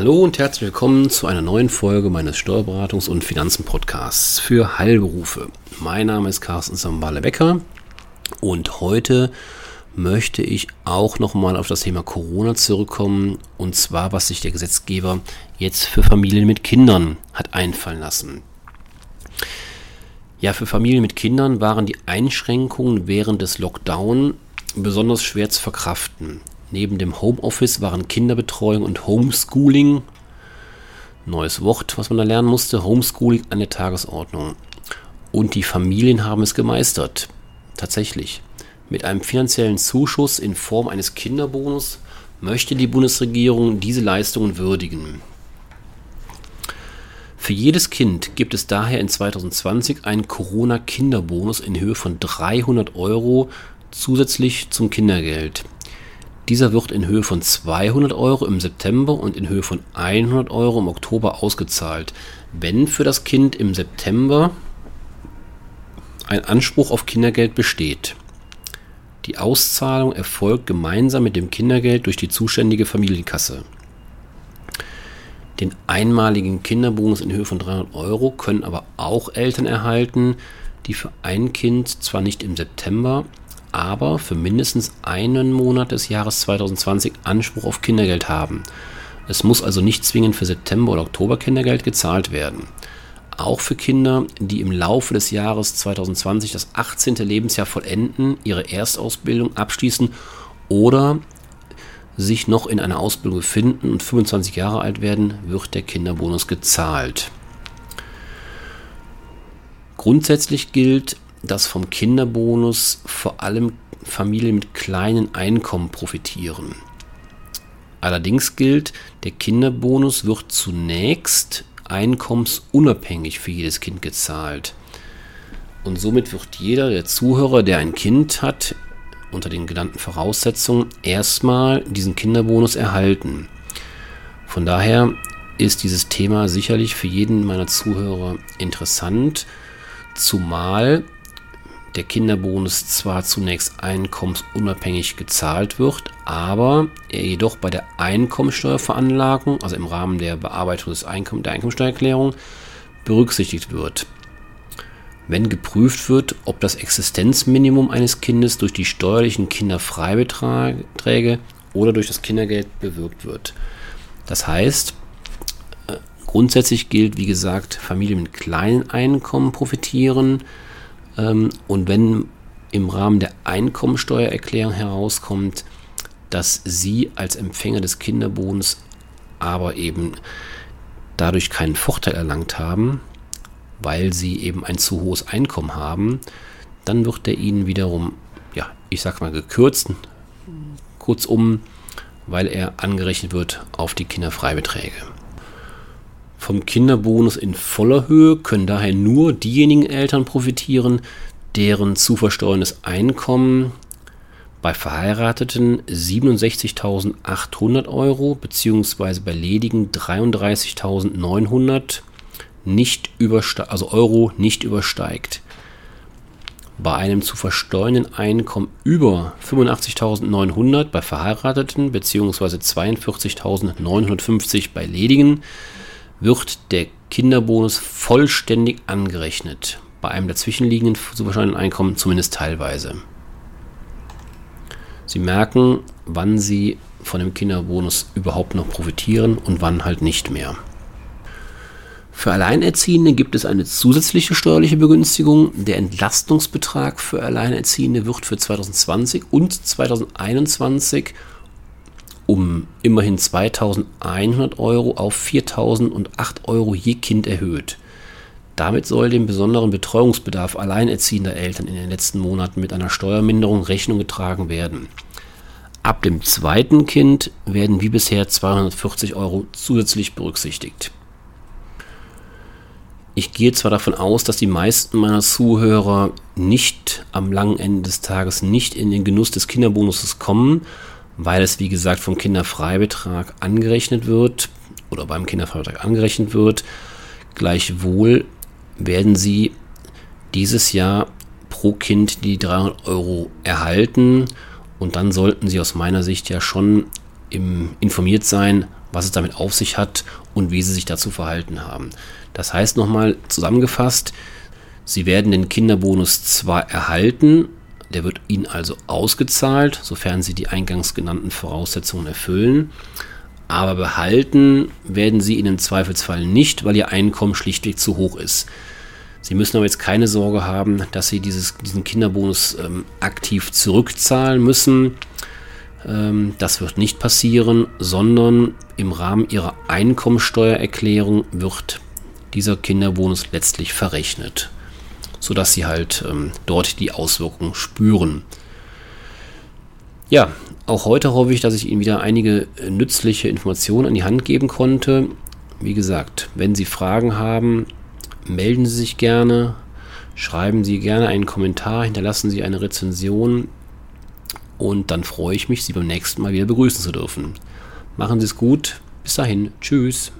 Hallo und herzlich willkommen zu einer neuen Folge meines Steuerberatungs- und Finanzen-Podcasts für Heilberufe. Mein Name ist Carsten Sambale-Becker und heute möchte ich auch nochmal auf das Thema Corona zurückkommen und zwar, was sich der Gesetzgeber jetzt für Familien mit Kindern hat einfallen lassen. Ja, für Familien mit Kindern waren die Einschränkungen während des Lockdown besonders schwer zu verkraften. Neben dem Homeoffice waren Kinderbetreuung und Homeschooling, neues Wort, was man da lernen musste, Homeschooling an der Tagesordnung. Und die Familien haben es gemeistert. Tatsächlich. Mit einem finanziellen Zuschuss in Form eines Kinderbonus möchte die Bundesregierung diese Leistungen würdigen. Für jedes Kind gibt es daher in 2020 einen Corona-Kinderbonus in Höhe von 300 Euro zusätzlich zum Kindergeld. Dieser wird in Höhe von 200 Euro im September und in Höhe von 100 Euro im Oktober ausgezahlt, wenn für das Kind im September ein Anspruch auf Kindergeld besteht. Die Auszahlung erfolgt gemeinsam mit dem Kindergeld durch die zuständige Familienkasse. Den einmaligen Kinderbonus in Höhe von 300 Euro können aber auch Eltern erhalten, die für ein Kind zwar nicht im September, aber für mindestens einen Monat des Jahres 2020 Anspruch auf Kindergeld haben. Es muss also nicht zwingend für September oder Oktober Kindergeld gezahlt werden. Auch für Kinder, die im Laufe des Jahres 2020 das 18. Lebensjahr vollenden, ihre Erstausbildung abschließen oder sich noch in einer Ausbildung befinden und 25 Jahre alt werden, wird der Kinderbonus gezahlt. Grundsätzlich gilt, dass vom Kinderbonus vor allem Familien mit kleinen Einkommen profitieren. Allerdings gilt, der Kinderbonus wird zunächst einkommensunabhängig für jedes Kind gezahlt. Und somit wird jeder der Zuhörer, der ein Kind hat, unter den genannten Voraussetzungen erstmal diesen Kinderbonus erhalten. Von daher ist dieses Thema sicherlich für jeden meiner Zuhörer interessant, zumal der Kinderbonus zwar zunächst einkommensunabhängig gezahlt wird, aber er jedoch bei der Einkommensteuerveranlagung, also im Rahmen der Bearbeitung des Einkomm der Einkommensteuererklärung, berücksichtigt wird. Wenn geprüft wird, ob das Existenzminimum eines Kindes durch die steuerlichen Kinderfreibeträge oder durch das Kindergeld bewirkt wird. Das heißt, äh, grundsätzlich gilt, wie gesagt, Familien mit kleinen Einkommen profitieren, und wenn im Rahmen der Einkommensteuererklärung herauskommt, dass Sie als Empfänger des Kinderbonus aber eben dadurch keinen Vorteil erlangt haben, weil Sie eben ein zu hohes Einkommen haben, dann wird der Ihnen wiederum, ja, ich sag mal gekürzt, kurzum, weil er angerechnet wird auf die Kinderfreibeträge. Vom Kinderbonus in voller Höhe können daher nur diejenigen Eltern profitieren, deren zu versteuerndes Einkommen bei Verheirateten 67.800 Euro bzw. bei Ledigen 33.900 nicht also Euro nicht übersteigt. Bei einem zu versteuernden Einkommen über 85.900 bei Verheirateten bzw. 42.950 bei Ledigen wird der Kinderbonus vollständig angerechnet. Bei einem dazwischenliegenden zu Einkommen zumindest teilweise. Sie merken, wann Sie von dem Kinderbonus überhaupt noch profitieren und wann halt nicht mehr. Für Alleinerziehende gibt es eine zusätzliche steuerliche Begünstigung. Der Entlastungsbetrag für Alleinerziehende wird für 2020 und 2021 um immerhin 2100 Euro auf 4008 Euro je Kind erhöht. Damit soll dem besonderen Betreuungsbedarf alleinerziehender Eltern in den letzten Monaten mit einer Steuerminderung Rechnung getragen werden. Ab dem zweiten Kind werden wie bisher 240 Euro zusätzlich berücksichtigt. Ich gehe zwar davon aus, dass die meisten meiner Zuhörer nicht am langen Ende des Tages nicht in den Genuss des Kinderbonuses kommen, weil es wie gesagt vom Kinderfreibetrag angerechnet wird oder beim Kinderfreibetrag angerechnet wird. Gleichwohl werden Sie dieses Jahr pro Kind die 300 Euro erhalten und dann sollten Sie aus meiner Sicht ja schon informiert sein, was es damit auf sich hat und wie Sie sich dazu verhalten haben. Das heißt nochmal zusammengefasst, Sie werden den Kinderbonus zwar erhalten, der wird Ihnen also ausgezahlt, sofern Sie die eingangs genannten Voraussetzungen erfüllen. Aber behalten werden Sie ihn im Zweifelsfall nicht, weil Ihr Einkommen schlichtweg zu hoch ist. Sie müssen aber jetzt keine Sorge haben, dass Sie dieses, diesen Kinderbonus ähm, aktiv zurückzahlen müssen. Ähm, das wird nicht passieren, sondern im Rahmen Ihrer Einkommensteuererklärung wird dieser Kinderbonus letztlich verrechnet sodass sie halt ähm, dort die Auswirkungen spüren. Ja, auch heute hoffe ich, dass ich Ihnen wieder einige äh, nützliche Informationen an die Hand geben konnte. Wie gesagt, wenn Sie Fragen haben, melden Sie sich gerne, schreiben Sie gerne einen Kommentar, hinterlassen Sie eine Rezension und dann freue ich mich, Sie beim nächsten Mal wieder begrüßen zu dürfen. Machen Sie es gut. Bis dahin. Tschüss.